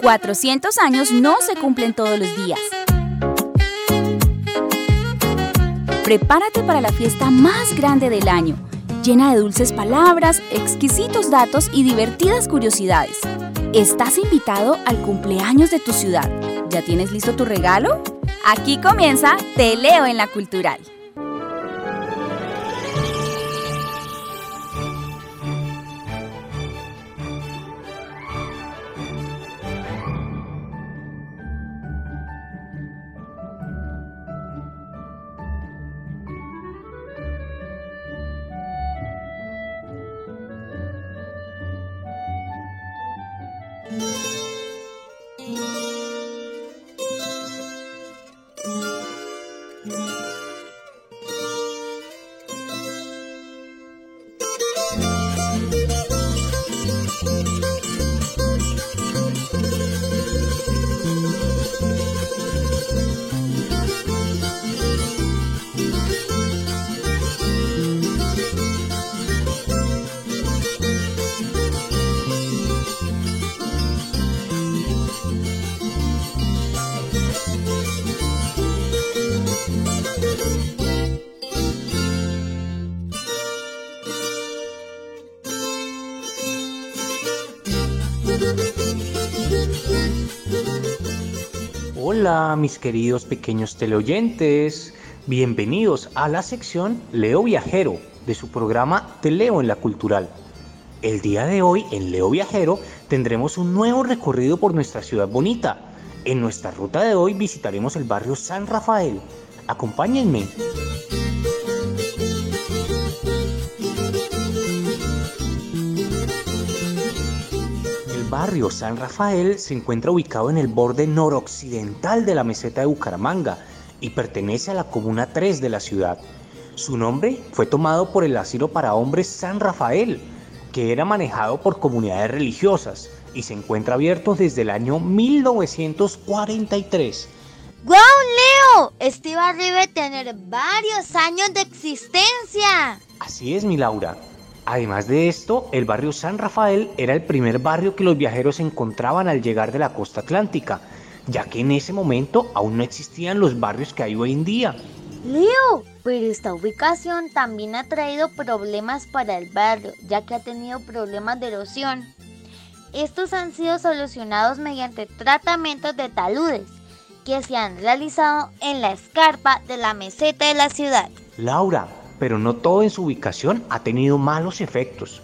400 años no se cumplen todos los días. Prepárate para la fiesta más grande del año, llena de dulces palabras, exquisitos datos y divertidas curiosidades. Estás invitado al cumpleaños de tu ciudad. ¿Ya tienes listo tu regalo? Aquí comienza Te leo en la cultural. Hola mis queridos pequeños teleoyentes, bienvenidos a la sección Leo Viajero de su programa Te leo en la cultural. El día de hoy en Leo Viajero tendremos un nuevo recorrido por nuestra ciudad bonita. En nuestra ruta de hoy visitaremos el barrio San Rafael. Acompáñenme. Barrio San Rafael se encuentra ubicado en el borde noroccidental de la meseta de Bucaramanga y pertenece a la Comuna 3 de la ciudad. Su nombre fue tomado por el asilo para hombres San Rafael, que era manejado por comunidades religiosas y se encuentra abierto desde el año 1943. ¡Guau, Leo! Este barrio debe tener varios años de existencia. Así es, mi Laura. Además de esto, el barrio San Rafael era el primer barrio que los viajeros encontraban al llegar de la costa atlántica, ya que en ese momento aún no existían los barrios que hay hoy en día. Leo, pero esta ubicación también ha traído problemas para el barrio, ya que ha tenido problemas de erosión. Estos han sido solucionados mediante tratamientos de taludes que se han realizado en la escarpa de la meseta de la ciudad. Laura, pero no todo en su ubicación ha tenido malos efectos.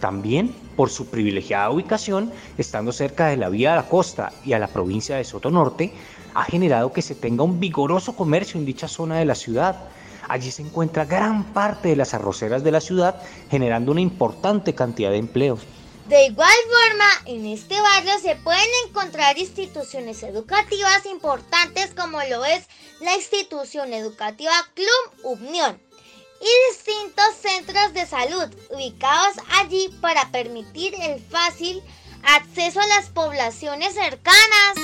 También por su privilegiada ubicación, estando cerca de la vía de la costa y a la provincia de Soto Norte, ha generado que se tenga un vigoroso comercio en dicha zona de la ciudad. Allí se encuentra gran parte de las arroceras de la ciudad, generando una importante cantidad de empleos. De igual forma, en este barrio se pueden encontrar instituciones educativas importantes como lo es la institución educativa Club Unión, y distintos centros de salud ubicados allí para permitir el fácil acceso a las poblaciones cercanas.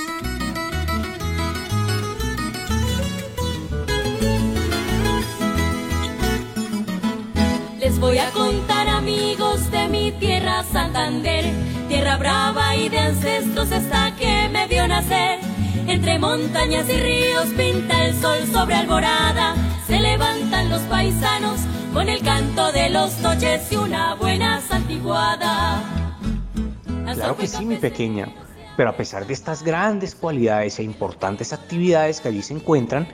Les voy a contar amigos de mi tierra Santander, tierra brava y de ancestros esta que me vio nacer. Entre montañas y ríos pinta el sol sobre alborada se levantan los paisanos con el canto de los noches y una buena santiguada. Claro que sí, mi pequeña. Pero a pesar de estas grandes cualidades e importantes actividades que allí se encuentran,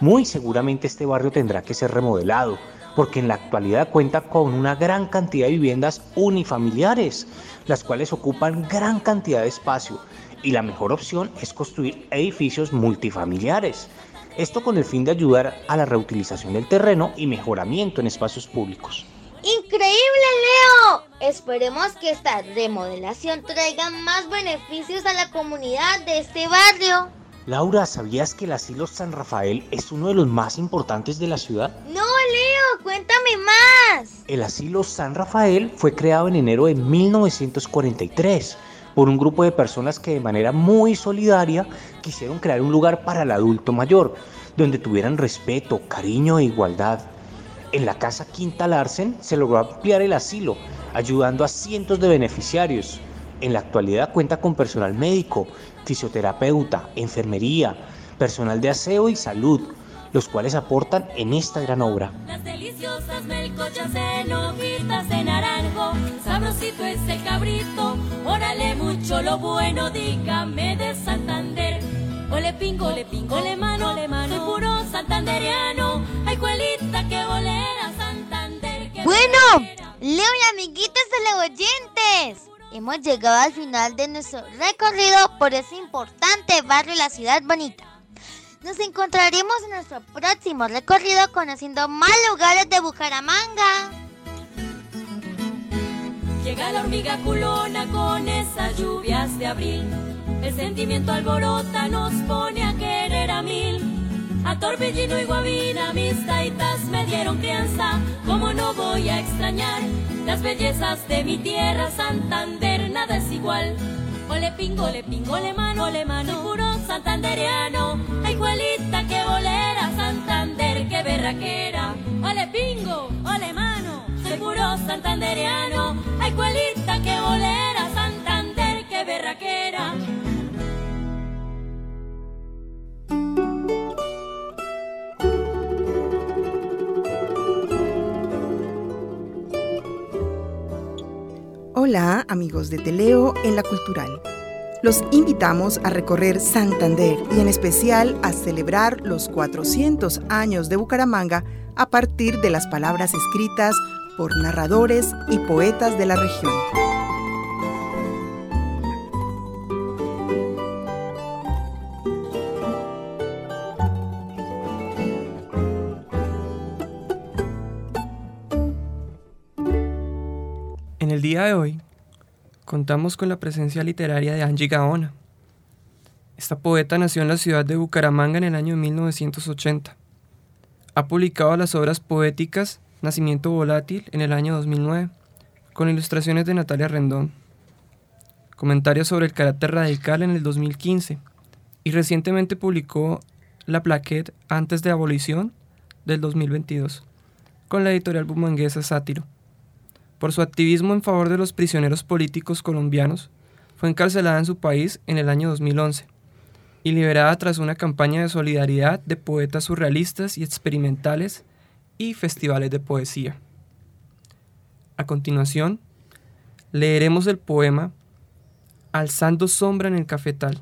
muy seguramente este barrio tendrá que ser remodelado, porque en la actualidad cuenta con una gran cantidad de viviendas unifamiliares, las cuales ocupan gran cantidad de espacio, y la mejor opción es construir edificios multifamiliares, esto con el fin de ayudar a la reutilización del terreno y mejoramiento en espacios públicos. ¡Increíble, Leo! Esperemos que esta remodelación traiga más beneficios a la comunidad de este barrio. Laura, ¿sabías que el asilo San Rafael es uno de los más importantes de la ciudad? No, Leo, cuéntame más. El asilo San Rafael fue creado en enero de 1943 por un grupo de personas que de manera muy solidaria quisieron crear un lugar para el adulto mayor, donde tuvieran respeto, cariño e igualdad. En la casa Quinta Larsen se logró ampliar el asilo, ayudando a cientos de beneficiarios. en la actualidad cuenta con personal médico, fisioterapeuta, enfermería, personal de aseo y salud, los cuales aportan en esta gran obra. Las deliciosas melcochas en hojitas de naranjo, sabrosito es el cabrito, órale mucho lo bueno, dígame de Santander. Ole pingo, ole pingo, ole mano, ole mano, soy puro santanderiano, ay cuelita que bolera Santander. Que Bueno, Leo y amiguitos teleoyentes, hemos llegado al final de nuestro recorrido por ese importante barrio de la ciudad bonita. Nos encontraremos en nuestro próximo recorrido conociendo más lugares de Bucaramanga. Llega la hormiga culona con esas lluvias de abril. El sentimiento alborota nos pone a querer a mil. A Torbellino y Guavina mis taitas me dieron crianza. Como no voy a extrañar las bellezas de mi tierra, Santander, nada es igual. Ole pingo, ole pingo, ole mano, ole mano, santanderiano. Ay, Juelita, que bolera, Santander, que berraquera. Ole pingo, ole mano, soy puro santanderiano. Ay, Juelita, que bolera, Santander, que berraquera. Hola amigos de Teleo en la Cultural. Los invitamos a recorrer Santander y en especial a celebrar los 400 años de Bucaramanga a partir de las palabras escritas por narradores y poetas de la región. En el día de hoy contamos con la presencia literaria de Angie Gaona. Esta poeta nació en la ciudad de Bucaramanga en el año 1980. Ha publicado las obras poéticas Nacimiento Volátil en el año 2009, con ilustraciones de Natalia Rendón. Comentarios sobre el carácter radical en el 2015 y recientemente publicó La Plaquette antes de abolición del 2022, con la editorial bumanguesa Sátiro. Por su activismo en favor de los prisioneros políticos colombianos, fue encarcelada en su país en el año 2011 y liberada tras una campaña de solidaridad de poetas surrealistas y experimentales y festivales de poesía. A continuación, leeremos el poema Alzando sombra en el cafetal,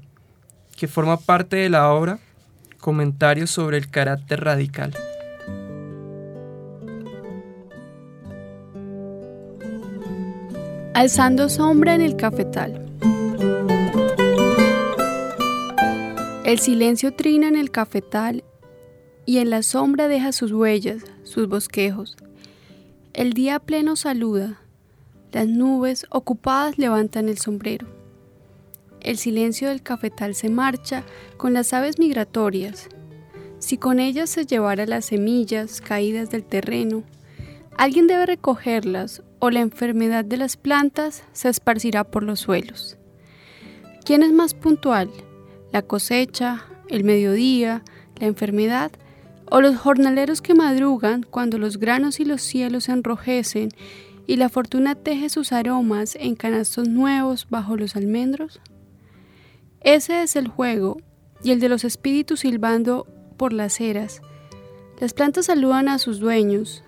que forma parte de la obra Comentarios sobre el carácter radical. Alzando sombra en el cafetal. El silencio trina en el cafetal y en la sombra deja sus huellas, sus bosquejos. El día pleno saluda, las nubes ocupadas levantan el sombrero. El silencio del cafetal se marcha con las aves migratorias. Si con ellas se llevara las semillas caídas del terreno, alguien debe recogerlas o la enfermedad de las plantas se esparcirá por los suelos. ¿Quién es más puntual? ¿La cosecha, el mediodía, la enfermedad o los jornaleros que madrugan cuando los granos y los cielos se enrojecen y la fortuna teje sus aromas en canastos nuevos bajo los almendros? Ese es el juego y el de los espíritus silbando por las eras. Las plantas saludan a sus dueños.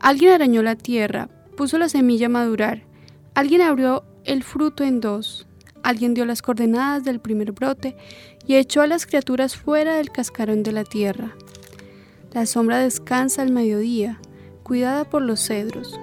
Alguien arañó la tierra, puso la semilla a madurar. Alguien abrió el fruto en dos. Alguien dio las coordenadas del primer brote y echó a las criaturas fuera del cascarón de la tierra. La sombra descansa al mediodía, cuidada por los cedros.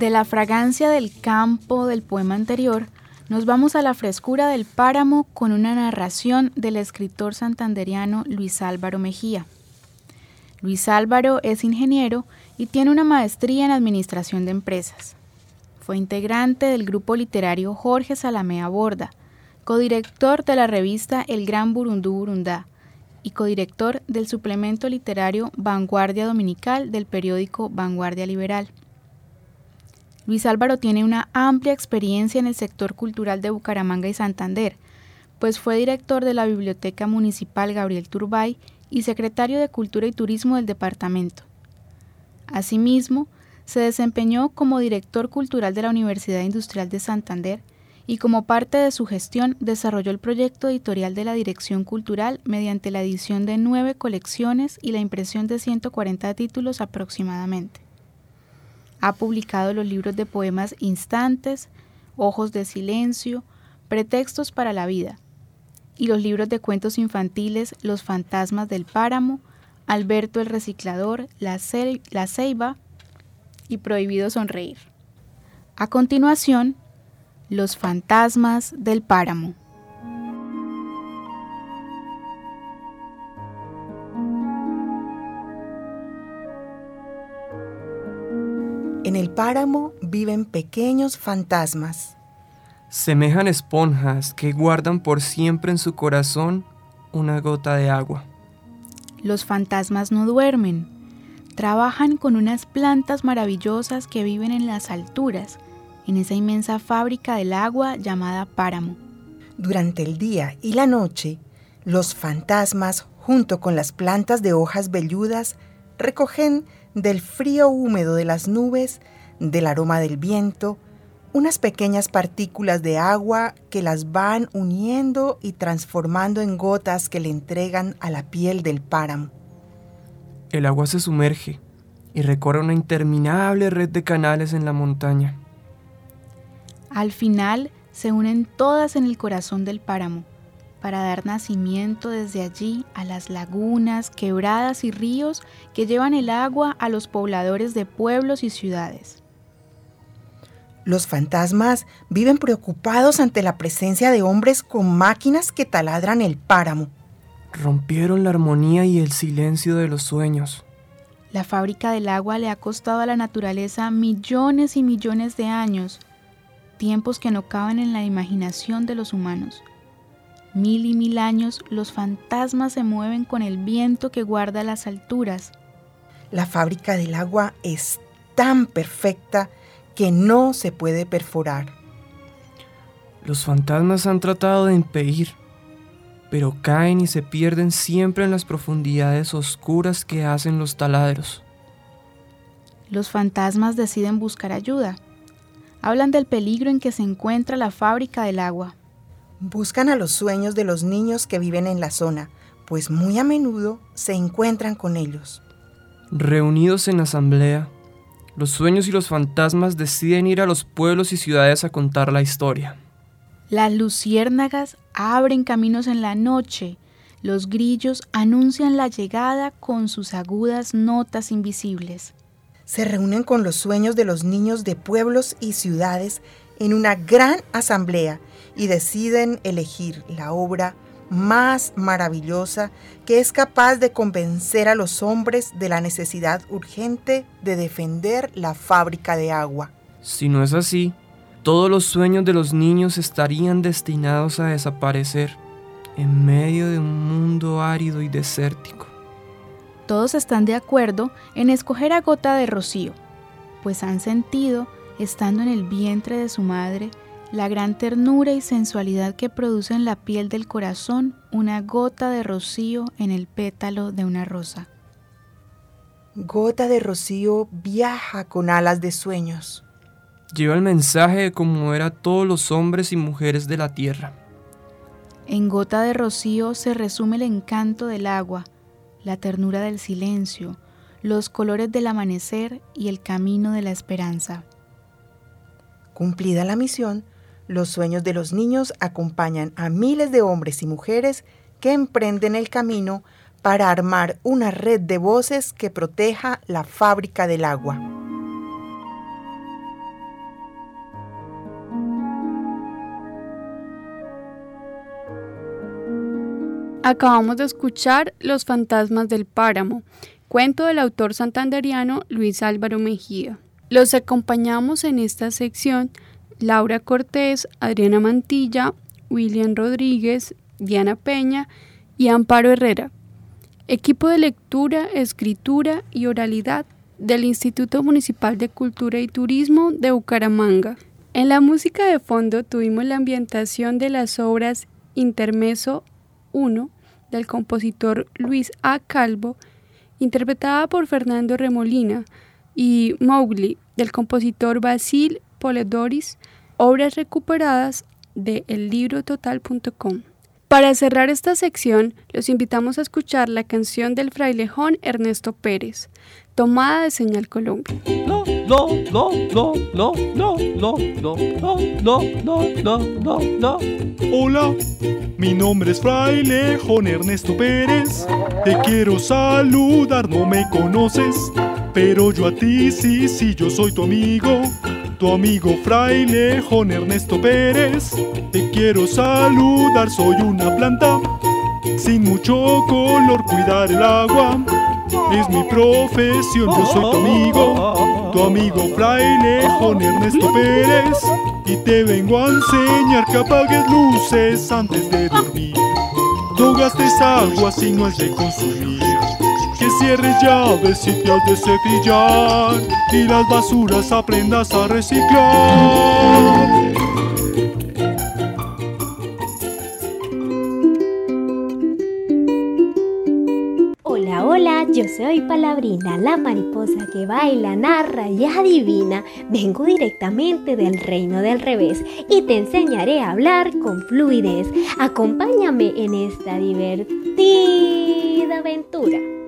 De la fragancia del campo del poema anterior, nos vamos a la frescura del páramo con una narración del escritor santanderiano Luis Álvaro Mejía. Luis Álvaro es ingeniero y tiene una maestría en Administración de Empresas. Fue integrante del grupo literario Jorge Salamea Borda, codirector de la revista El Gran Burundú Burundá y codirector del suplemento literario Vanguardia Dominical del periódico Vanguardia Liberal. Luis Álvaro tiene una amplia experiencia en el sector cultural de Bucaramanga y Santander, pues fue director de la Biblioteca Municipal Gabriel Turbay y secretario de Cultura y Turismo del departamento. Asimismo, se desempeñó como director cultural de la Universidad Industrial de Santander y como parte de su gestión desarrolló el proyecto editorial de la Dirección Cultural mediante la edición de nueve colecciones y la impresión de 140 títulos aproximadamente. Ha publicado los libros de poemas Instantes, Ojos de Silencio, Pretextos para la Vida, y los libros de cuentos infantiles Los Fantasmas del Páramo, Alberto el Reciclador, La, Ceiba y Prohibido Sonreír. A continuación, los fantasmas del páramo. En el páramo viven pequeños fantasmas. Semejan esponjas que guardan por siempre en su corazón una gota de agua. Los fantasmas no duermen. Trabajan con unas plantas maravillosas que viven en las alturas en esa inmensa fábrica del agua llamada páramo. Durante el día y la noche, los fantasmas, junto con las plantas de hojas velludas, recogen del frío húmedo de las nubes, del aroma del viento, unas pequeñas partículas de agua que las van uniendo y transformando en gotas que le entregan a la piel del páramo. El agua se sumerge y recorre una interminable red de canales en la montaña. Al final se unen todas en el corazón del páramo para dar nacimiento desde allí a las lagunas, quebradas y ríos que llevan el agua a los pobladores de pueblos y ciudades. Los fantasmas viven preocupados ante la presencia de hombres con máquinas que taladran el páramo. Rompieron la armonía y el silencio de los sueños. La fábrica del agua le ha costado a la naturaleza millones y millones de años tiempos que no caben en la imaginación de los humanos. Mil y mil años los fantasmas se mueven con el viento que guarda las alturas. La fábrica del agua es tan perfecta que no se puede perforar. Los fantasmas han tratado de impedir, pero caen y se pierden siempre en las profundidades oscuras que hacen los taladros. Los fantasmas deciden buscar ayuda hablan del peligro en que se encuentra la fábrica del agua. Buscan a los sueños de los niños que viven en la zona, pues muy a menudo se encuentran con ellos. Reunidos en asamblea, los sueños y los fantasmas deciden ir a los pueblos y ciudades a contar la historia. Las luciérnagas abren caminos en la noche, los grillos anuncian la llegada con sus agudas notas invisibles se reúnen con los sueños de los niños de pueblos y ciudades en una gran asamblea y deciden elegir la obra más maravillosa que es capaz de convencer a los hombres de la necesidad urgente de defender la fábrica de agua. Si no es así, todos los sueños de los niños estarían destinados a desaparecer en medio de un mundo árido y desértico todos están de acuerdo en escoger a Gota de Rocío, pues han sentido, estando en el vientre de su madre, la gran ternura y sensualidad que produce en la piel del corazón una gota de rocío en el pétalo de una rosa. Gota de rocío viaja con alas de sueños. Lleva el mensaje de conmover a todos los hombres y mujeres de la tierra. En gota de rocío se resume el encanto del agua, la ternura del silencio, los colores del amanecer y el camino de la esperanza. Cumplida la misión, los sueños de los niños acompañan a miles de hombres y mujeres que emprenden el camino para armar una red de voces que proteja la fábrica del agua. Acabamos de escuchar Los fantasmas del páramo, cuento del autor santanderiano Luis Álvaro Mejía. Los acompañamos en esta sección Laura Cortés, Adriana Mantilla, William Rodríguez, Diana Peña y Amparo Herrera. Equipo de lectura, escritura y oralidad del Instituto Municipal de Cultura y Turismo de Bucaramanga. En la música de fondo tuvimos la ambientación de las obras Intermeso 1 del compositor Luis A. Calvo, interpretada por Fernando Remolina, y Mowgli del compositor Basil Poledoris, obras recuperadas de ellibrototal.com. Para cerrar esta sección, los invitamos a escuchar la canción del frailejón Ernesto Pérez, tomada de Señal Colombia. No, no, no, no, no, no, no, no, no, no, no, no, no. Hola, mi nombre es frailejón Ernesto Pérez. Te quiero saludar, no me conoces, pero yo a ti sí, sí, yo soy tu amigo tu amigo frailejón Ernesto Pérez. Te quiero saludar, soy una planta sin mucho color, cuidar el agua. Es mi profesión, yo soy tu amigo, tu amigo frailejón Ernesto Pérez. Y te vengo a enseñar que apagues luces antes de dormir. No gastes agua si no es de consumir cierres llaves y te has de cepillar y las basuras aprendas a reciclar. Hola, hola, yo soy Palabrina, la mariposa que baila, narra y adivina. Vengo directamente del reino del revés y te enseñaré a hablar con fluidez. Acompáñame en esta divertida aventura.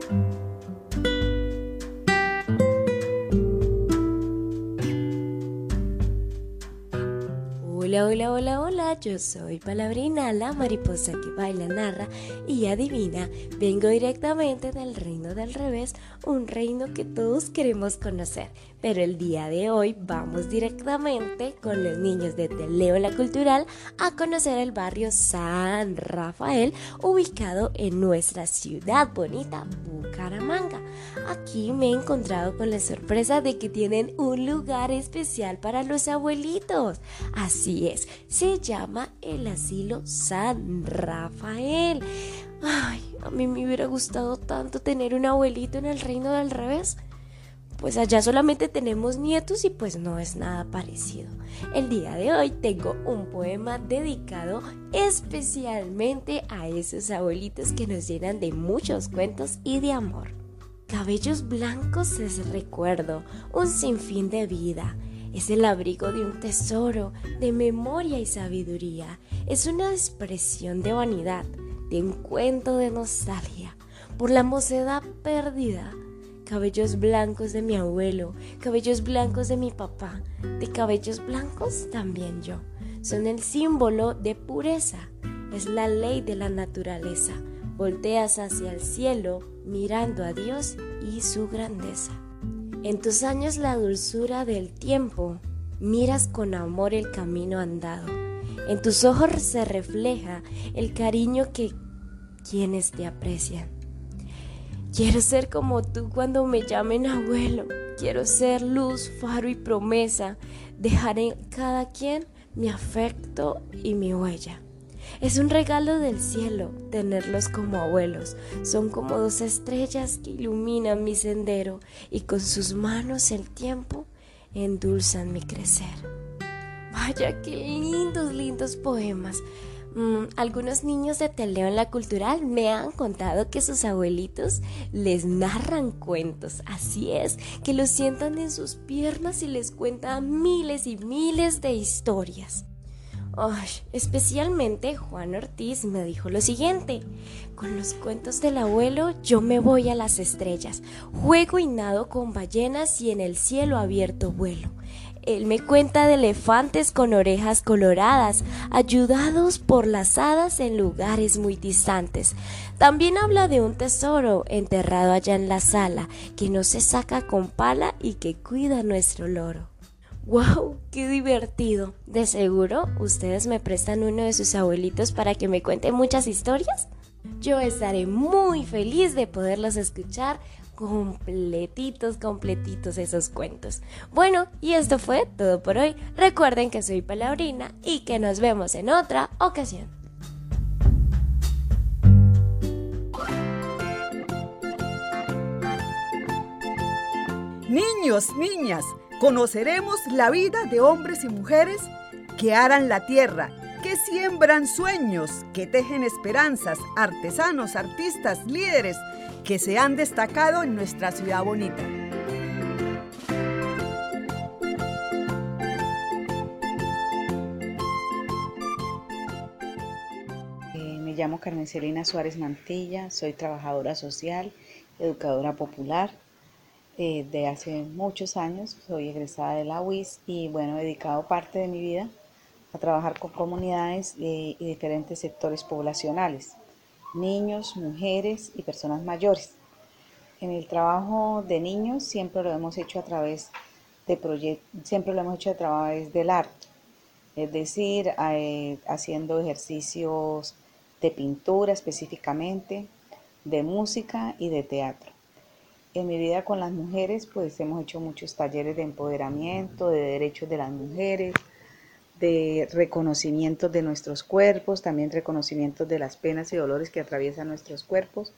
Hola, hola, hola, hola, yo soy Palabrina, la mariposa que baila, narra y adivina. Vengo directamente del reino del revés, un reino que todos queremos conocer. Pero el día de hoy vamos directamente con los niños de Teleo la Cultural a conocer el barrio San Rafael, ubicado en nuestra ciudad bonita, Bucaramanga. Aquí me he encontrado con la sorpresa de que tienen un lugar especial para los abuelitos. Así es, se llama el asilo San Rafael. Ay, a mí me hubiera gustado tanto tener un abuelito en el reino del revés pues allá solamente tenemos nietos y pues no es nada parecido. El día de hoy tengo un poema dedicado especialmente a esos abuelitos que nos llenan de muchos cuentos y de amor. Cabellos blancos es recuerdo, un sinfín de vida. Es el abrigo de un tesoro, de memoria y sabiduría. Es una expresión de vanidad, de un cuento de nostalgia, por la mocedad perdida cabellos blancos de mi abuelo, cabellos blancos de mi papá, de cabellos blancos también yo. Son el símbolo de pureza, es la ley de la naturaleza. Volteas hacia el cielo mirando a Dios y su grandeza. En tus años la dulzura del tiempo, miras con amor el camino andado. En tus ojos se refleja el cariño que quienes te aprecian. Quiero ser como tú cuando me llamen abuelo. Quiero ser luz, faro y promesa. Dejar en cada quien mi afecto y mi huella. Es un regalo del cielo tenerlos como abuelos. Son como dos estrellas que iluminan mi sendero y con sus manos el tiempo endulzan mi crecer. Vaya, qué lindos, lindos poemas. Mm, algunos niños de Teleo en la Cultural me han contado que sus abuelitos les narran cuentos. Así es, que los sientan en sus piernas y les cuentan miles y miles de historias. Especialmente Juan Ortiz me dijo lo siguiente, con los cuentos del abuelo yo me voy a las estrellas, juego y nado con ballenas y en el cielo abierto vuelo. Él me cuenta de elefantes con orejas coloradas, ayudados por las hadas en lugares muy distantes. También habla de un tesoro enterrado allá en la sala, que no se saca con pala y que cuida nuestro loro. ¡Wow! ¡Qué divertido! De seguro ustedes me prestan uno de sus abuelitos para que me cuente muchas historias. Yo estaré muy feliz de poderlos escuchar completitos, completitos esos cuentos. Bueno, y esto fue todo por hoy. Recuerden que soy Palabrina y que nos vemos en otra ocasión. Niños, niñas, conoceremos la vida de hombres y mujeres que aran la tierra, que siembran sueños, que tejen esperanzas, artesanos, artistas, líderes, que se han destacado en nuestra ciudad bonita. Eh, me llamo Carmen Celina Suárez Mantilla, soy trabajadora social, educadora popular. Eh, de hace muchos años, soy egresada de la UIS y bueno, he dedicado parte de mi vida a trabajar con comunidades y diferentes sectores poblacionales niños, mujeres y personas mayores. En el trabajo de niños siempre lo hemos hecho a través de proyectos, siempre lo hemos hecho a través del arte, es decir, eh, haciendo ejercicios de pintura específicamente, de música y de teatro. En mi vida con las mujeres, pues hemos hecho muchos talleres de empoderamiento, de derechos de las mujeres, de reconocimiento de nuestros cuerpos, también reconocimiento de las penas y dolores que atraviesan nuestros cuerpos.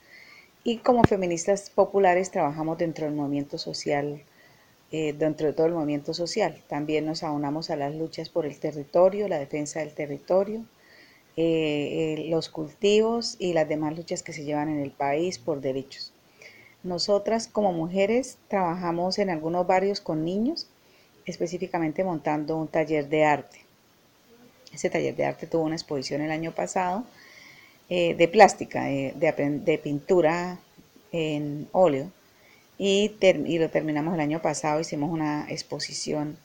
Y como feministas populares trabajamos dentro del movimiento social, eh, dentro de todo el movimiento social. También nos aunamos a las luchas por el territorio, la defensa del territorio, eh, eh, los cultivos y las demás luchas que se llevan en el país por derechos. Nosotras como mujeres trabajamos en algunos barrios con niños, específicamente montando un taller de arte. Ese taller de arte tuvo una exposición el año pasado eh, de plástica, de, pintura en óleo. Y, lo terminamos el año pasado, hicimos una exposición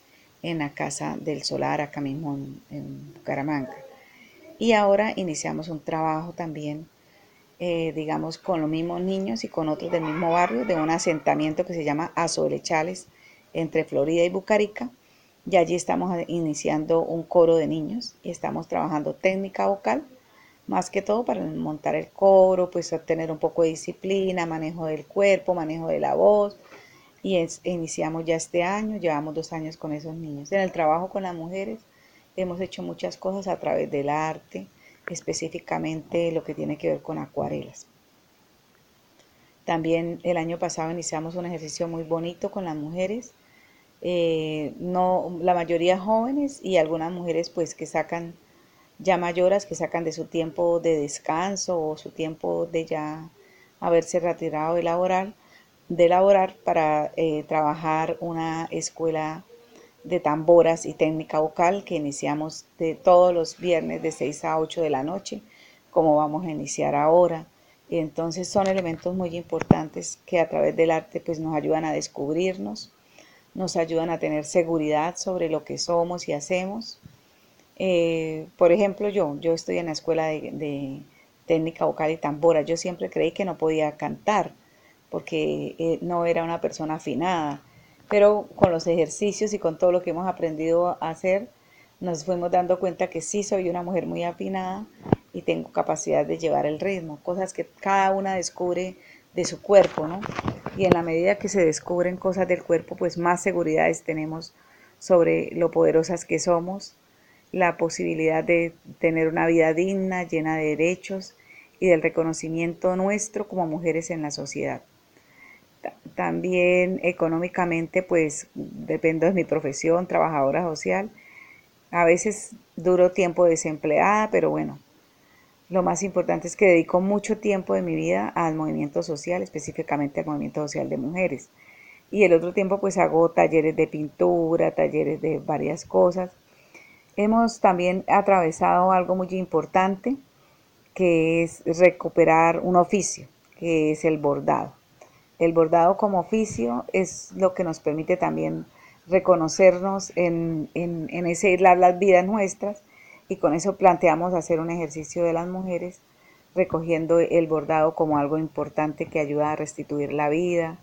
en la Casa del Solar, acá mismo en, en Bucaramanga. Y ahora iniciamos un trabajo también, eh, digamos, con los mismos niños y con otros del mismo barrio, de un asentamiento que se llama Azolechales, entre Florida y Bucarica, y allí estamos iniciando un coro de niños y estamos trabajando técnica vocal, más que todo para montar el coro, pues obtener un poco de disciplina, manejo del cuerpo, manejo de la voz. Y iniciamos ya este año, llevamos dos años con esos niños. En el trabajo con las mujeres hemos hecho muchas cosas a través del arte, específicamente lo que tiene que ver con acuarelas. También el año pasado iniciamos un ejercicio muy bonito con las mujeres eh, no, la mayoría jóvenes y algunas mujeres pues que sacan ya mayoras, que sacan de su tiempo de descanso o su tiempo de ya haberse retirado de laborar, de laborar para eh, trabajar una escuela de tamboras y técnica vocal que iniciamos de todos los viernes de 6 a 8 de la noche, como vamos a iniciar ahora. Y entonces son elementos muy importantes que a través del arte pues nos ayudan a descubrirnos, nos ayudan a tener seguridad sobre lo que somos y hacemos. Eh, por ejemplo, yo, yo estoy en la escuela de, técnica vocal y tambora. Yo siempre creí que no podía cantar porque eh, no era una persona afinada, pero con los ejercicios y con todo lo que hemos aprendido a hacer, nos fuimos dando cuenta que sí soy una mujer muy afinada y tengo capacidad de llevar el ritmo, cosas que cada una descubre de su cuerpo, ¿no? Y en la medida que se descubren cosas del cuerpo, pues más seguridades tenemos sobre lo poderosas que somos, la posibilidad de tener una vida digna, llena de derechos y del reconocimiento nuestro como mujeres en la sociedad. También económicamente, pues dependo de mi profesión, trabajadora social. A veces duro tiempo desempleada, pero bueno, lo más importante es que dedico mucho tiempo de mi vida al movimiento social, específicamente al movimiento social de mujeres. Y el otro tiempo pues hago talleres de pintura, talleres de varias cosas. Hemos también atravesado algo muy importante que es recuperar un oficio, que es el bordado. El bordado como oficio es lo que nos permite también reconocernos en, en, en ese las vidas nuestras y con eso planteamos hacer un ejercicio de las mujeres recogiendo el bordado como algo importante que ayuda a restituir la vida,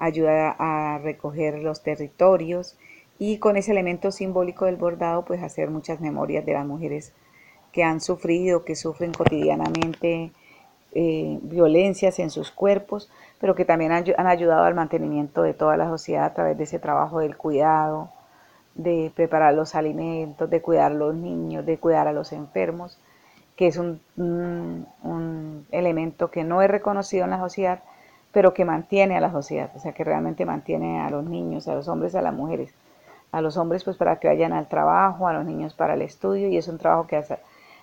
ayuda a recoger los territorios y con ese elemento simbólico del bordado pues hacer muchas memorias de las mujeres que han sufrido, que sufren cotidianamente eh, violencias en sus cuerpos, pero que también han, ayudado al mantenimiento de toda la sociedad a través de ese trabajo del cuidado, de preparar los alimentos, de cuidar a los niños, de cuidar a los enfermos, que es un, un, un elemento que no es reconocido en la sociedad, pero que mantiene a la sociedad, o sea, que realmente mantiene a los niños, a los hombres, a las mujeres. A los hombres pues para que vayan al trabajo, a los niños para el estudio y es un trabajo que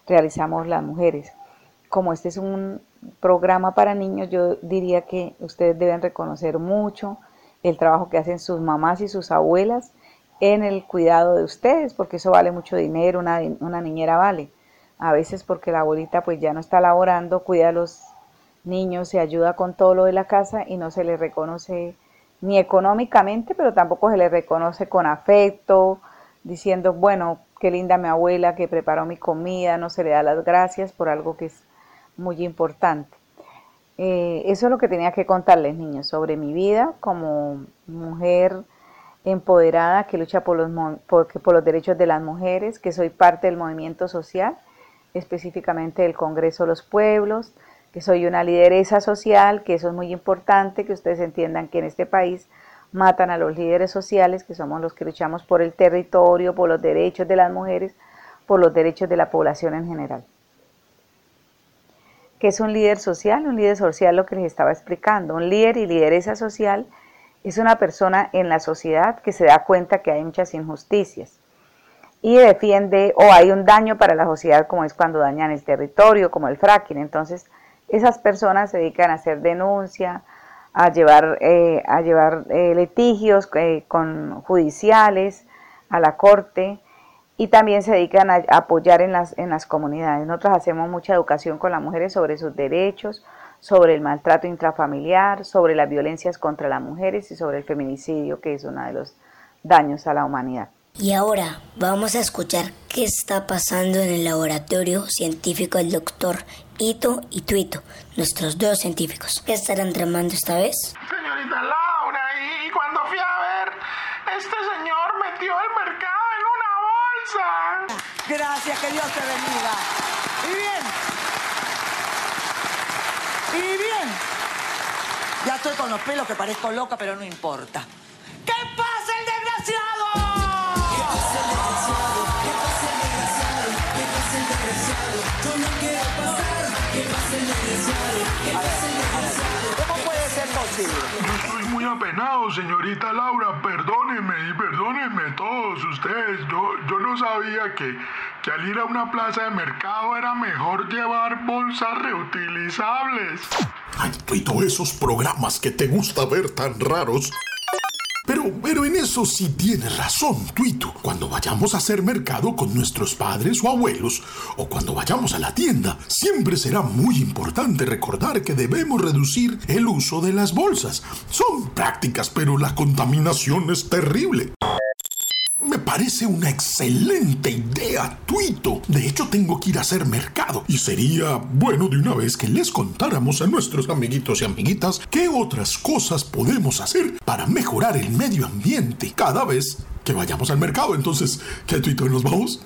realizamos las mujeres. Como este es un programa para niños, yo diría que ustedes deben reconocer mucho el trabajo que hacen sus mamás y sus abuelas en el cuidado de ustedes, porque eso vale mucho dinero, una, una niñera vale. A veces porque la abuelita pues ya no está laborando, cuida a los niños, se ayuda con todo lo de la casa y no se le reconoce ni económicamente, pero tampoco se le reconoce con afecto, diciendo, bueno, qué linda mi abuela que preparó mi comida, no se le da las gracias por algo que es muy importante. Eh, eso es lo que tenía que contarles, niños, sobre mi vida como mujer empoderada que lucha por los, por, los derechos de las mujeres, que soy parte del movimiento social, específicamente del Congreso de los Pueblos, que soy una lideresa social, que eso es muy importante, que ustedes entiendan que en este país matan a los líderes sociales, que somos los que luchamos por el territorio, por los derechos de las mujeres, por los derechos de la población en general. ¿Qué es un líder social? Un líder social, lo que les estaba explicando, un líder y lideresa social es una persona en la sociedad que se da cuenta que hay muchas injusticias y defiende o hay un daño para la sociedad como es cuando dañan el territorio, como el fracking. Entonces, esas personas se dedican a hacer denuncia, a llevar, eh, a llevar eh, litigios eh, con judiciales a la corte y también se dedican a, apoyar en las, en las comunidades. Nosotros hacemos mucha educación con las mujeres sobre sus derechos, sobre el maltrato intrafamiliar, sobre las violencias contra las mujeres y sobre el feminicidio, que es uno de los daños a la humanidad. Y ahora vamos a escuchar qué está pasando en el laboratorio científico del doctor Ito y Tuito, nuestros dos científicos. ¿Qué estarán tramando esta vez? Señorita Laura, y cuando fui a ver, este señor metió el Gracias, que Dios te bendiga. Y bien. Y bien. Ya estoy con los pelos que parezco loca, pero no importa. ¿Qué pasa el desgraciado? ¿Cómo puede ser posible? Estoy muy apenado, señorita Laura. Perdóneme y perdónenme todos ustedes. Yo, yo no sabía que, que al ir a una plaza de mercado era mejor llevar bolsas reutilizables. Ay, y todos esos programas que te gusta ver tan raros. Pero, en eso sí tienes razón, Tuito. Cuando vayamos a hacer mercado con nuestros padres o abuelos, o cuando vayamos a la tienda, siempre será muy importante recordar que debemos reducir el uso de las bolsas. Son prácticas, pero la contaminación es terrible. Parece una excelente idea, Tuito. De hecho, tengo que ir a hacer mercado y sería bueno de una vez que les contáramos a nuestros amiguitos y amiguitas qué otras cosas podemos hacer para mejorar el medio ambiente cada vez que vayamos al mercado. Entonces, ¿qué Tuito nos vamos?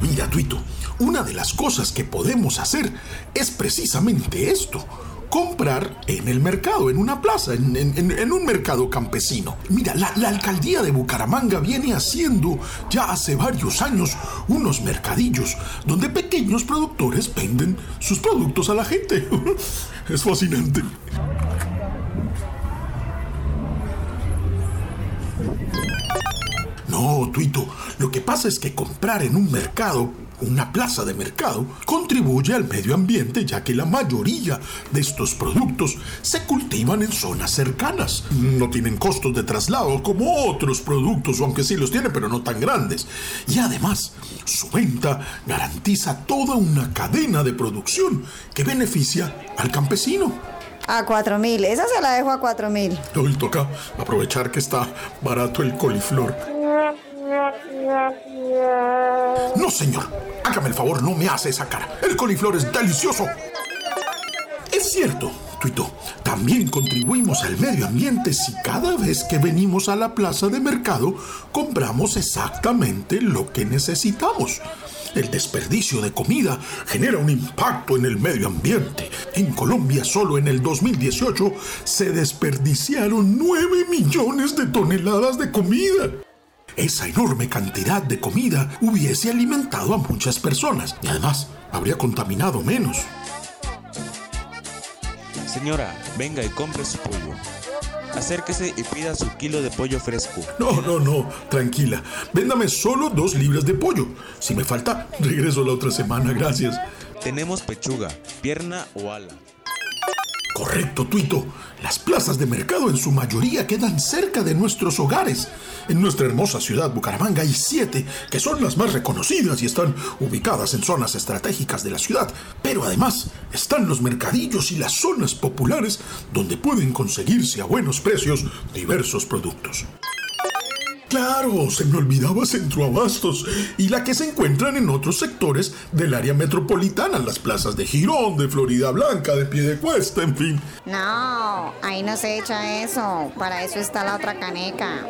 Mira, Tuito, una de las cosas que podemos hacer es precisamente esto. Comprar en el mercado, en una plaza, en, en- un mercado campesino. Mira, la, la alcaldía de Bucaramanga viene haciendo ya hace varios años unos mercadillos donde pequeños productores venden sus productos a la gente. es fascinante. No, Tuito, lo que pasa es que comprar en un mercado, una plaza de mercado, contribuye al medio ambiente ya que la mayoría de estos productos se cultivan en zonas cercanas. No tienen costos de traslado como otros productos, aunque sí los tienen, pero no tan grandes. Y además, su venta garantiza toda una cadena de producción que beneficia al campesino. A cuatro mil, esa se la dejo a cuatro mil. Hoy toca aprovechar que está barato el coliflor. No, señor. Hágame el favor, no me hace esa cara. El coliflor es delicioso. Es cierto Tuito, también contribuimos al medio ambiente si cada vez que venimos a la plaza de mercado compramos exactamente lo que necesitamos. El desperdicio de comida genera un impacto en el medio ambiente. En Colombia solo en el 2018 se desperdiciaron 9 millones de toneladas de comida. Esa enorme cantidad de comida hubiese alimentado a muchas personas y además habría contaminado menos. Señora, venga y compre su pollo. Acérquese y pida su kilo de pollo fresco. No, no, no, tranquila. Véndame solo dos libras de pollo. Si me falta, regreso la otra semana, gracias. Tenemos pechuga, pierna o ala. Correcto, Tuito. Las plazas de mercado en su mayoría quedan cerca de nuestros hogares. En nuestra hermosa ciudad Bucaramanga hay siete que son las más reconocidas y están ubicadas en zonas estratégicas de la ciudad. Pero además están los mercadillos y las zonas populares donde pueden conseguirse a buenos precios diversos productos. Claro, se me olvidaba Centroabastos y la que se encuentran en otros sectores del área metropolitana, las plazas de Girón, de Florida Blanca, de Piedecuesta, en fin. No, ahí no se echa eso. Para eso está la otra caneca.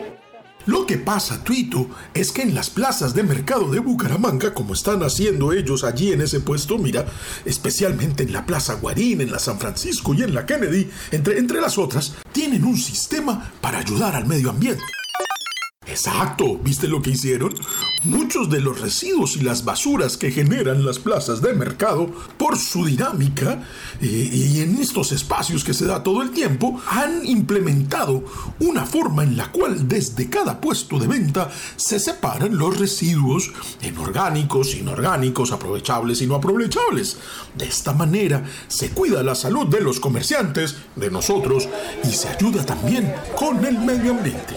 Lo que pasa, Tuito, es que en las plazas de mercado de Bucaramanga, como están haciendo ellos allí en ese puesto, mira, especialmente en la Plaza Guarín, en la San Francisco y en la Kennedy, entre, entre las otras, tienen un sistema para ayudar al medio ambiente. Exacto, ¿viste lo que hicieron? Muchos de los residuos y las basuras que generan las plazas de mercado, por su dinámica eh, y en estos espacios que se da todo el tiempo, han implementado una forma en la cual desde cada puesto de venta se separan los residuos en orgánicos, inorgánicos, aprovechables y no aprovechables. De esta manera se cuida la salud de los comerciantes, de nosotros, y se ayuda también con el medio ambiente.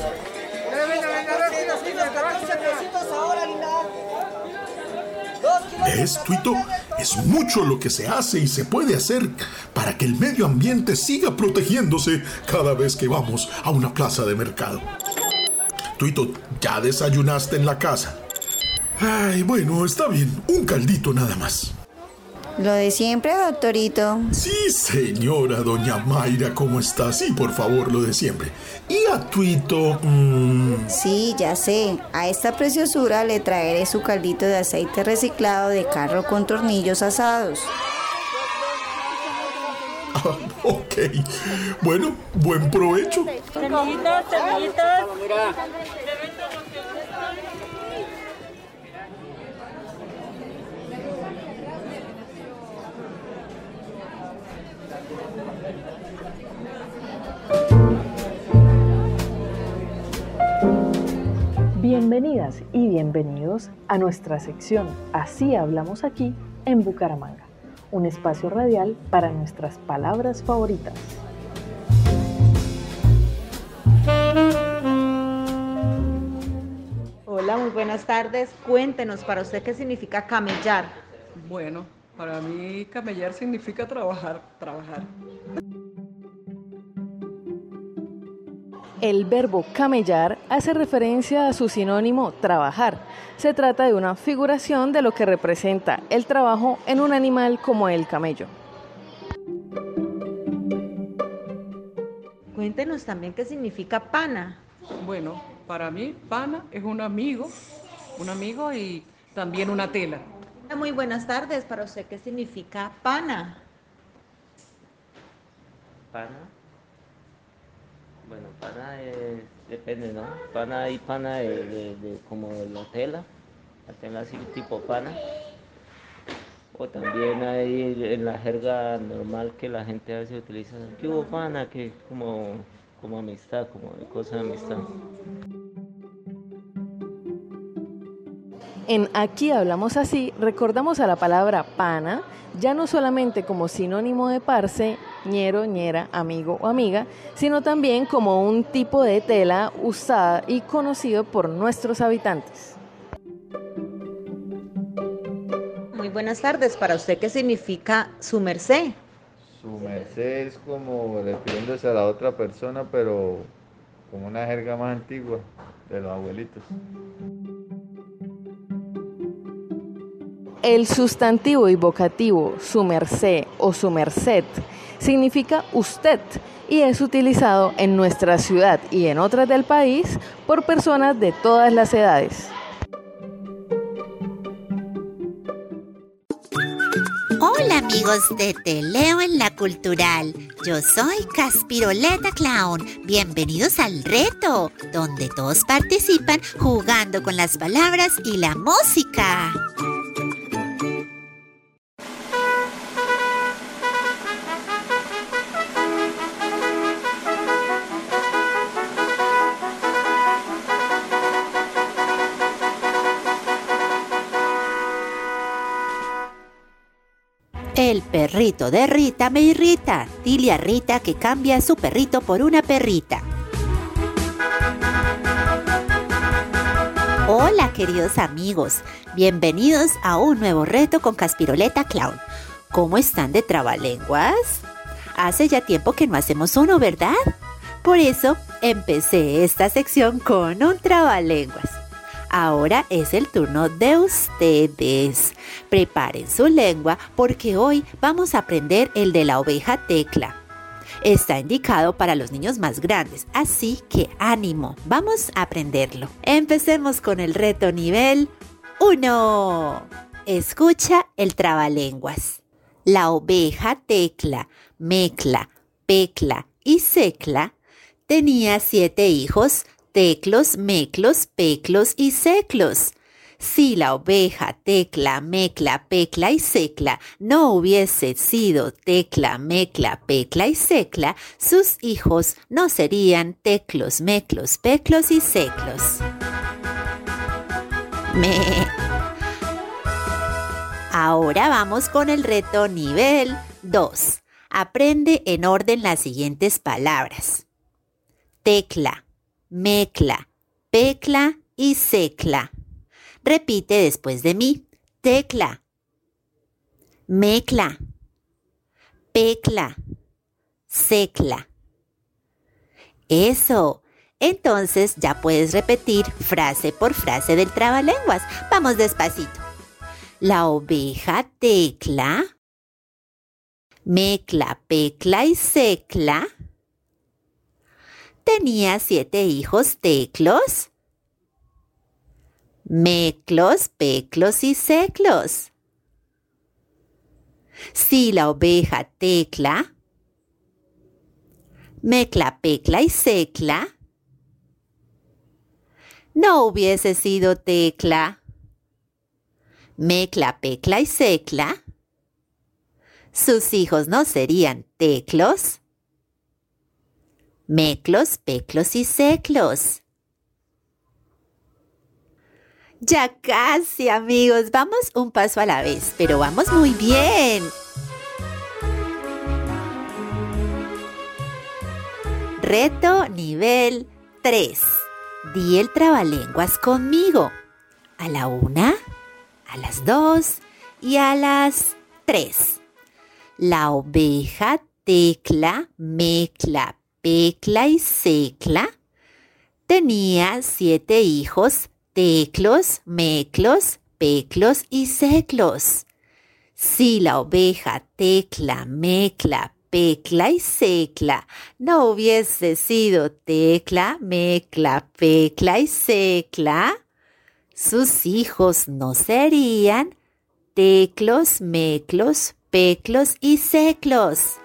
Es, Tuito, es mucho lo que se hace y se puede hacer para que el medio ambiente siga protegiéndose cada vez que vamos a una plaza de mercado. Tuito, ¿ya desayunaste en la casa? Ay, bueno, está bien, un caldito nada más. Lo de siempre, doctorito. Sí, señora doña Mayra, ¿cómo está? Sí, por favor, lo de siempre. Y a Tuito... mm, Sí, ya sé. A esta preciosura le traeré su caldito de aceite reciclado de carro con tornillos asados. ah, ok. Bueno, buen provecho. Bienvenidas y bienvenidos a nuestra sección Así hablamos aquí en Bucaramanga, un espacio radial para nuestras palabras favoritas. Hola, muy buenas tardes. Cuéntenos para usted qué significa camellar. Bueno, para mí camellar significa trabajar, trabajar. El verbo camellar hace referencia a su sinónimo trabajar. Se trata de una figuración de lo que representa el trabajo en un animal como el camello. Cuéntenos también qué significa pana. Bueno, para mí pana es un amigo, un amigo y también una tela. Muy buenas tardes. Para usted qué significa pana. Pana. Bueno, pana depende, ¿no? Pana hay pana de, como de la tela, la tela así tipo pana. O también hay en la jerga normal que la gente a veces utiliza, ¿qué hubo pana? Que como, como amistad, como cosa de amistad. En Aquí hablamos así, recordamos a la palabra pana, ya no solamente como sinónimo de parce, ñero, ñera, amigo o amiga, sino también como un tipo de tela usada y conocido por nuestros habitantes. Muy buenas tardes. Para usted qué significa su merced. Su merced es como refiriéndose a la otra persona, pero con una jerga más antigua de los abuelitos. El sustantivo y vocativo su merced o su merced significa usted y es utilizado en nuestra ciudad y en otras del país por personas de todas las edades. Hola amigos de Te Leo en la Cultural, yo soy Caspiroleta Clown, bienvenidos al reto, donde todos participan jugando con las palabras y la música. El perrito de Rita me irrita. Dile a Rita que cambia a su perrito por una perrita. Hola queridos amigos, bienvenidos a un nuevo reto con Caspiroleta Clown. ¿Cómo están de trabalenguas? Hace ya tiempo que no hacemos uno, ¿verdad? Por eso empecé esta sección con un trabalenguas. Ahora es el turno de ustedes. Preparen su lengua porque hoy vamos a aprender el de la oveja tecla. Está indicado para los niños más grandes, así que ánimo, vamos a aprenderlo. Empecemos con el reto nivel 1. Escucha el trabalenguas. La oveja tecla, mecla, pecla y secla tenía siete hijos teclos, meclos, peclos y seclos. Si la oveja tecla, mecla, pecla y secla no hubiese sido tecla, mecla, pecla y secla, sus hijos no serían teclos, meclos, peclos y seclos. Me. Ahora vamos con el reto nivel 2. Aprende en orden las siguientes palabras. Tecla, mecla, pecla y secla. Repite después de mí. Tecla, mecla, pecla, secla. Eso. Entonces ya puedes repetir frase por frase del trabalenguas. Vamos despacito. La oveja tecla, mecla, pecla y secla tenía siete hijos teclos, meclos, peclos y seclos. Si la oveja tecla, mecla, pecla y secla, no hubiese sido tecla, mecla, pecla y secla, sus hijos no serían teclos, meclos, peclos y seclos. Ya casi amigos, vamos un paso a la vez, pero vamos muy bien. Reto nivel 3. Di el trabalenguas conmigo. A la una, a las dos y a las tres. La oveja tecla, mecla, pecla y secla tenía siete hijos teclos, meclos, peclos y seclos. Si la oveja tecla, mecla, pecla y secla no hubiese sido tecla, mecla, pecla y secla, sus hijos no serían teclos, meclos, peclos y seclos.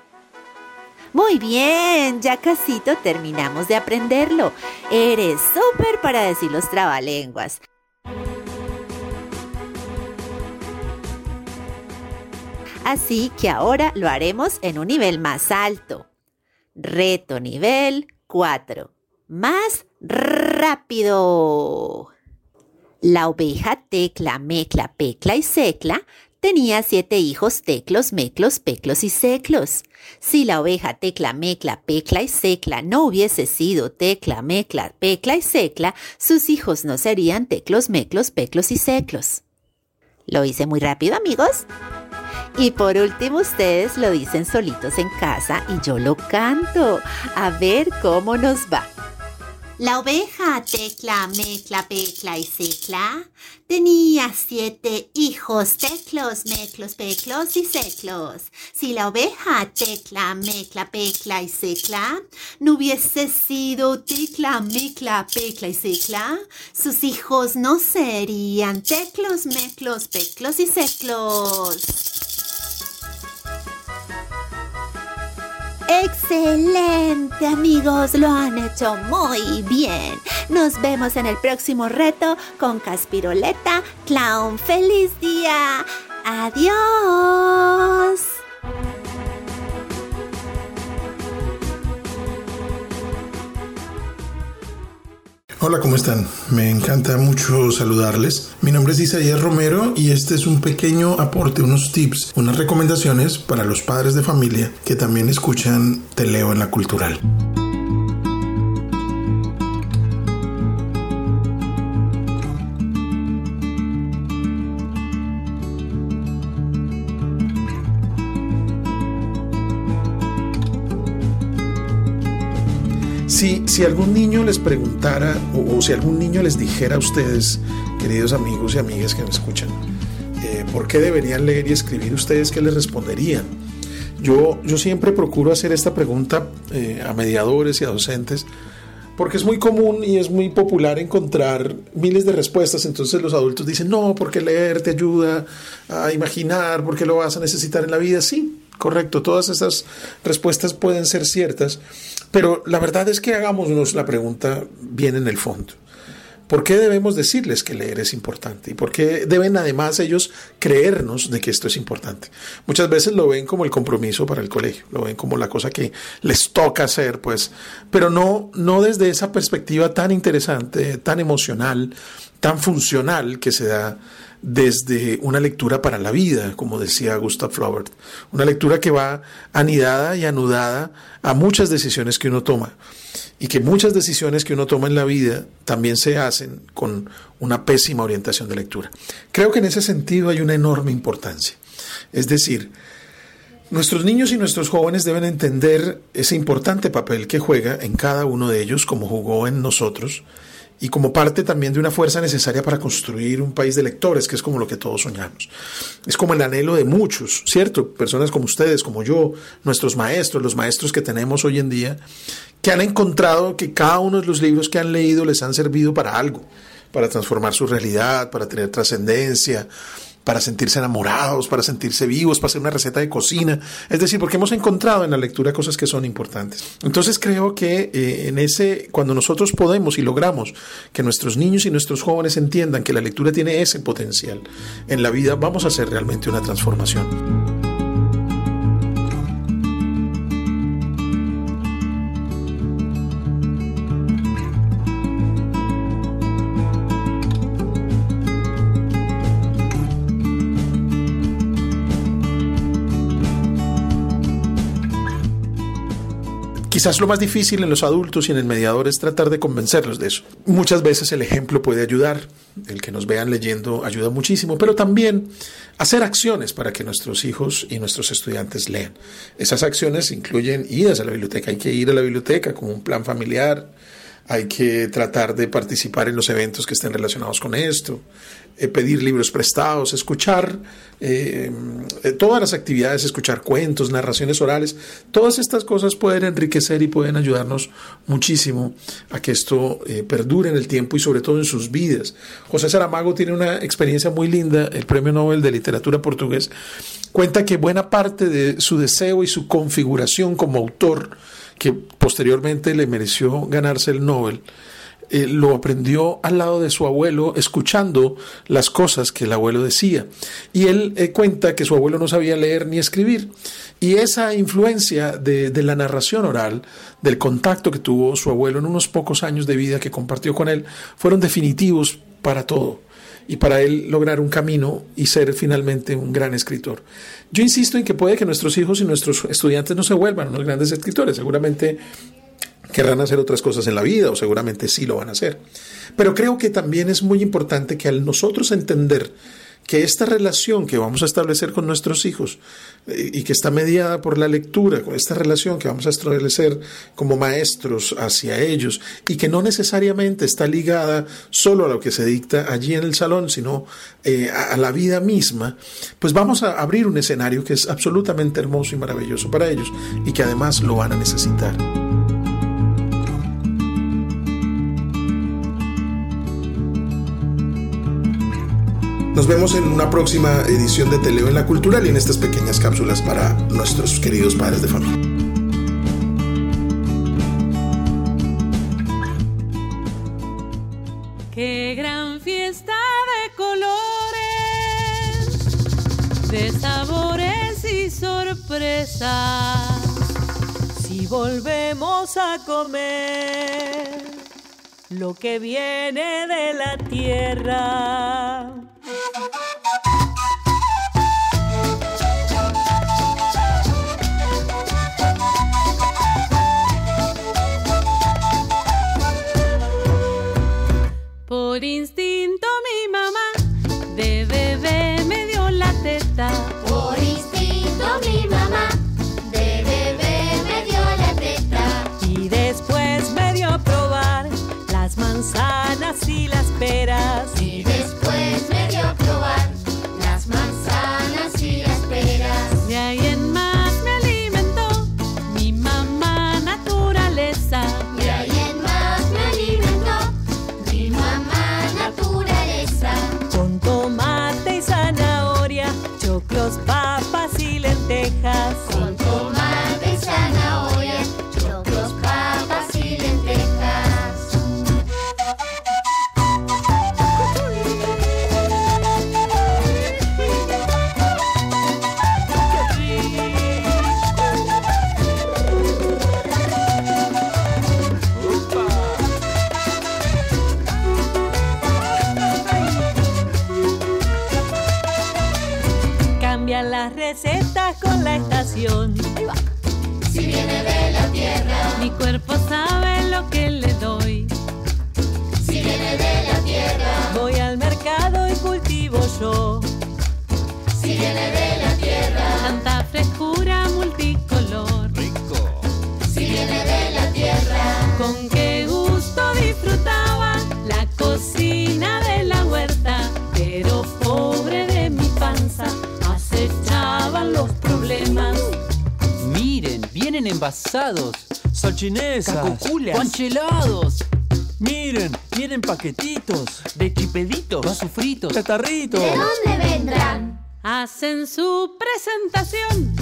Muy bien, ya casito terminamos de aprenderlo. Eres súper para decir los trabalenguas. Así que ahora lo haremos en un nivel más alto. Reto nivel 4. Más rápido. La oveja tecla, mecla, pecla y secla tenía siete hijos teclos, meclos, peclos y seclos. Si la oveja tecla, mecla, pecla y secla no hubiese sido tecla, mecla, pecla y secla, sus hijos no serían teclos, meclos, peclos y seclos. ¿Lo hice muy rápido, amigos? Y por último, ustedes lo dicen solitos en casa y yo lo canto. A ver cómo nos va. La oveja tecla, mecla, pecla y secla tenía siete hijos, teclos, meclos, peclos y seclos. Si la oveja tecla, mecla, pecla y secla no hubiese sido tecla, mecla, pecla y secla, sus hijos no serían teclos, meclos, peclos y seclos. Excelente amigos, lo han hecho muy bien. Nos vemos en el próximo reto con Caspiroleta Clown. ¡Feliz día! ¡Adiós! Hola, ¿cómo están? Me encanta mucho saludarles. Mi nombre es Isaías Romero y este es un pequeño aporte, unos tips, unas recomendaciones para los padres de familia que también escuchan Te leo en la cultural. Si, algún niño les preguntara o, si algún niño les dijera a ustedes, queridos amigos y amigas que me escuchan, eh, ¿por qué deberían leer y escribir ustedes? ¿Qué les responderían? Yo, yo siempre procuro hacer esta pregunta eh, a mediadores y a docentes porque es muy común y es muy popular encontrar miles de respuestas. Entonces los adultos dicen, no, porque leer te ayuda a imaginar, porque lo vas a necesitar en la vida. Sí, correcto, todas esas respuestas pueden ser ciertas, pero la verdad es que hagámonos la pregunta bien en el fondo. ¿Por qué debemos decirles que leer es importante? ¿Y por qué deben además ellos creernos de que esto es importante? Muchas veces lo ven como el compromiso para el colegio, lo ven como la cosa que les toca hacer, pues, pero no, no desde esa perspectiva tan interesante, tan emocional, tan funcional que se da desde una lectura para la vida, como decía Gustav Flaubert, una lectura que va anidada y anudada a muchas decisiones que uno toma y que muchas decisiones que uno toma en la vida también se hacen con una pésima orientación de lectura. Creo que en ese sentido hay una enorme importancia. Es decir, nuestros niños y nuestros jóvenes deben entender ese importante papel que juega en cada uno de ellos, como jugó en nosotros, y como parte también de una fuerza necesaria para construir un país de lectores, que es como lo que todos soñamos. Es como el anhelo de muchos, ¿cierto? Personas como ustedes, como yo, nuestros maestros, los maestros que tenemos hoy en día, que han encontrado que cada uno de los libros que han leído les han servido para algo, para transformar su realidad, para tener trascendencia, para sentirse enamorados, para sentirse vivos, para hacer una receta de cocina. Es decir, porque hemos encontrado en la lectura cosas que son importantes. Entonces creo que eh, en ese, cuando nosotros podemos y logramos que nuestros niños y nuestros jóvenes entiendan que la lectura tiene ese potencial en la vida, vamos a hacer realmente una transformación. Quizás lo más difícil en los adultos y en el mediador es tratar de convencerlos de eso. Muchas veces el ejemplo puede ayudar, el que nos vean leyendo ayuda muchísimo, pero también hacer acciones para que nuestros hijos y nuestros estudiantes lean. Esas acciones incluyen idas a la biblioteca, hay que ir a la biblioteca como un plan familiar, hay que tratar de participar en los eventos que estén relacionados con esto, eh, pedir libros prestados, escuchar eh, eh, todas las actividades, escuchar cuentos, narraciones orales, todas estas cosas pueden enriquecer y pueden ayudarnos muchísimo a que esto perdure en el tiempo y sobre todo en sus vidas. José Saramago tiene una experiencia muy linda, el Premio Nobel de Literatura Portugués, cuenta que buena parte de su deseo y su configuración como autor, que posteriormente le mereció ganarse el Nobel, eh, lo aprendió al lado de su abuelo, escuchando las cosas que el abuelo decía. Y él eh, cuenta que su abuelo no sabía leer ni escribir. Y esa influencia de, de, la narración oral, del contacto que tuvo su abuelo en unos pocos años de vida que compartió con él, fueron definitivos para todo y para él lograr un camino y ser finalmente un gran escritor. Yo insisto en que puede que nuestros hijos y nuestros estudiantes no se vuelvan unos grandes escritores, seguramente querrán hacer otras cosas en la vida o seguramente sí lo van a hacer. Pero creo que también es muy importante que al nosotros entender que esta relación que vamos a establecer con nuestros hijos eh, y que está mediada por la lectura, con esta relación que vamos a establecer como maestros hacia ellos y que no necesariamente está ligada solo a lo que se dicta allí en el salón, sino eh, a la vida misma, pues vamos a abrir un escenario que es absolutamente hermoso y maravilloso para ellos y que además lo van a necesitar. Nos vemos en una próxima edición de Teleo en la Cultural y en estas pequeñas cápsulas para nuestros queridos padres de familia. Qué gran fiesta de colores, de sabores y sorpresas. Si volvemos a comer lo que viene de la tierra. Por instinto mi mamá de bebé me dio la teta. Y después me dio a probar las manzanas y las peras. Miren, vienen paquetitos. De chipeditos. Vasos fritos. Catarritos. ¿De dónde vendrán? Hacen su presentación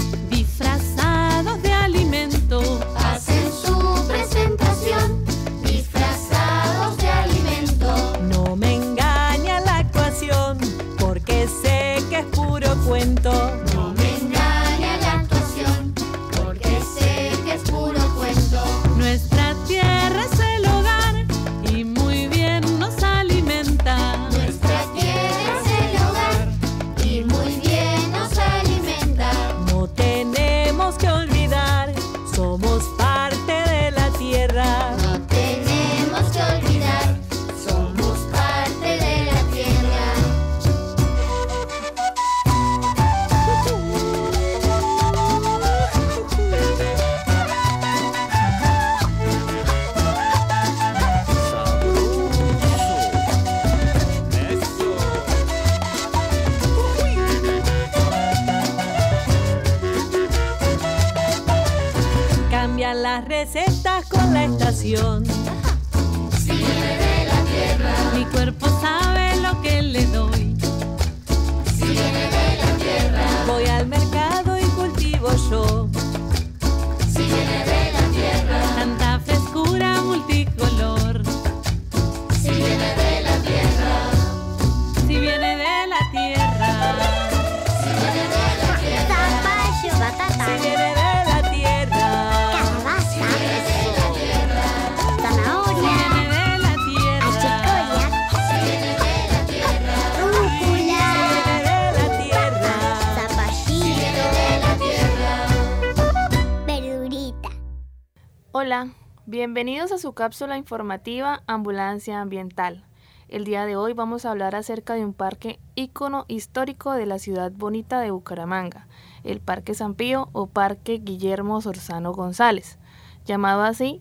bienvenidos a su cápsula informativa Ambulancia Ambiental. El día de hoy vamos a hablar acerca de un parque ícono histórico de la ciudad bonita de Bucaramanga, el Parque San Pío o Parque Guillermo Sorzano González, llamado así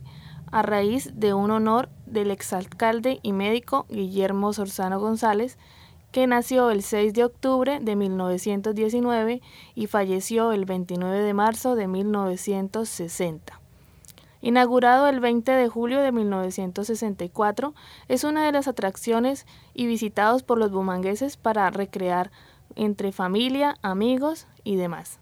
a raíz de un honor del exalcalde y médico Guillermo Sorzano González, que nació el 6 de octubre de 1919 y falleció el 29 de marzo de 1960. Inaugurado el 20 de julio de 1964, es una de las atracciones y visitados por los bumangueses para recrear entre familia, amigos y demás.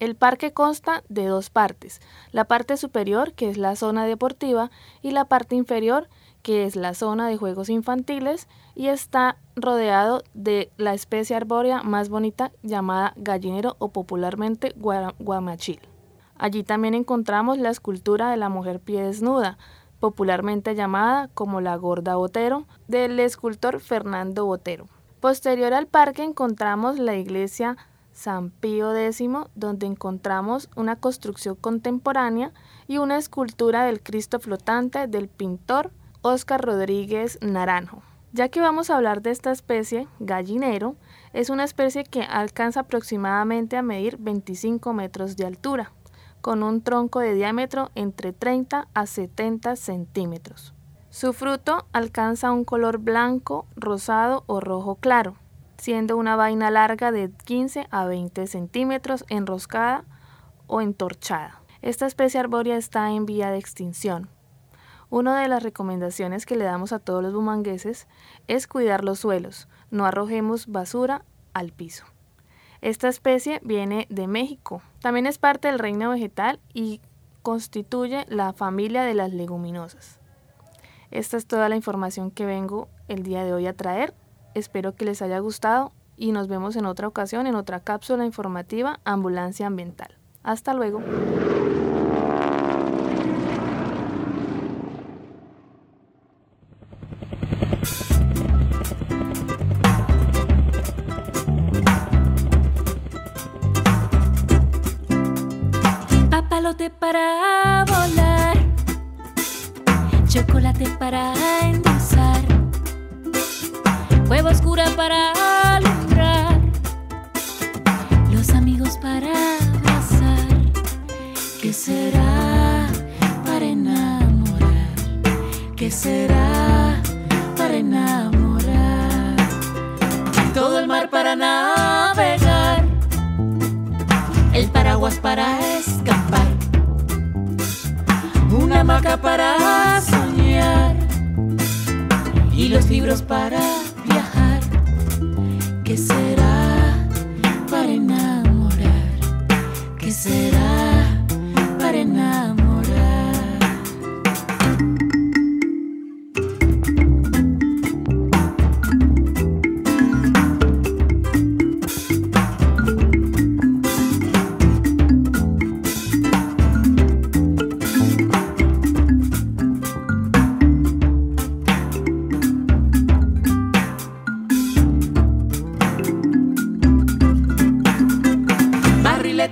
El parque consta de dos partes, la parte superior, que es la zona deportiva, y la parte inferior, que es la zona de juegos infantiles, y está rodeado de la especie arbórea más bonita llamada gallinero o popularmente guamachil. Allí también encontramos la escultura de la mujer pie desnuda, popularmente llamada como la Gorda Botero, del escultor Fernando Botero. Posterior al parque encontramos la iglesia San Pío X, donde encontramos una construcción contemporánea y una escultura del Cristo flotante del pintor Óscar Rodríguez Naranjo. Ya que vamos a hablar de esta especie, gallinero, es una especie que alcanza aproximadamente a medir 25 metros de altura con un tronco de diámetro entre 30 a 70 centímetros. Su fruto alcanza un color blanco, rosado o rojo claro, siendo una vaina larga de 15 a 20 centímetros enroscada o entorchada. Esta especie arbórea está en vía de extinción. Una de las recomendaciones que le damos a todos los bumangueses es cuidar los suelos, no arrojemos basura al piso. Esta especie viene de México. También es parte del reino vegetal y constituye la familia de las leguminosas. Esta es toda la información que vengo el día de hoy a traer. Espero que les haya gustado y nos vemos en otra ocasión en otra cápsula informativa Ambulancia Ambiental. Hasta luego.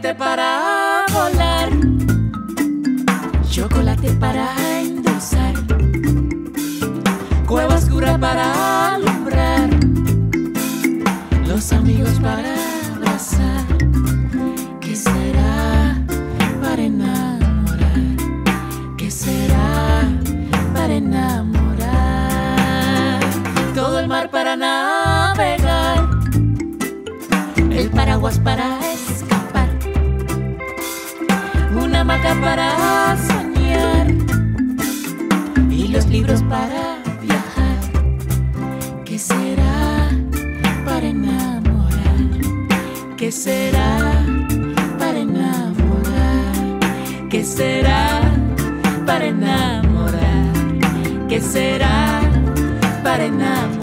Barrilete para para soñar y los libros para viajar. ¿Qué será para enamorar? ¿Qué será para enamorar? ¿Qué será para enamorar? ¿Qué será para enamorar?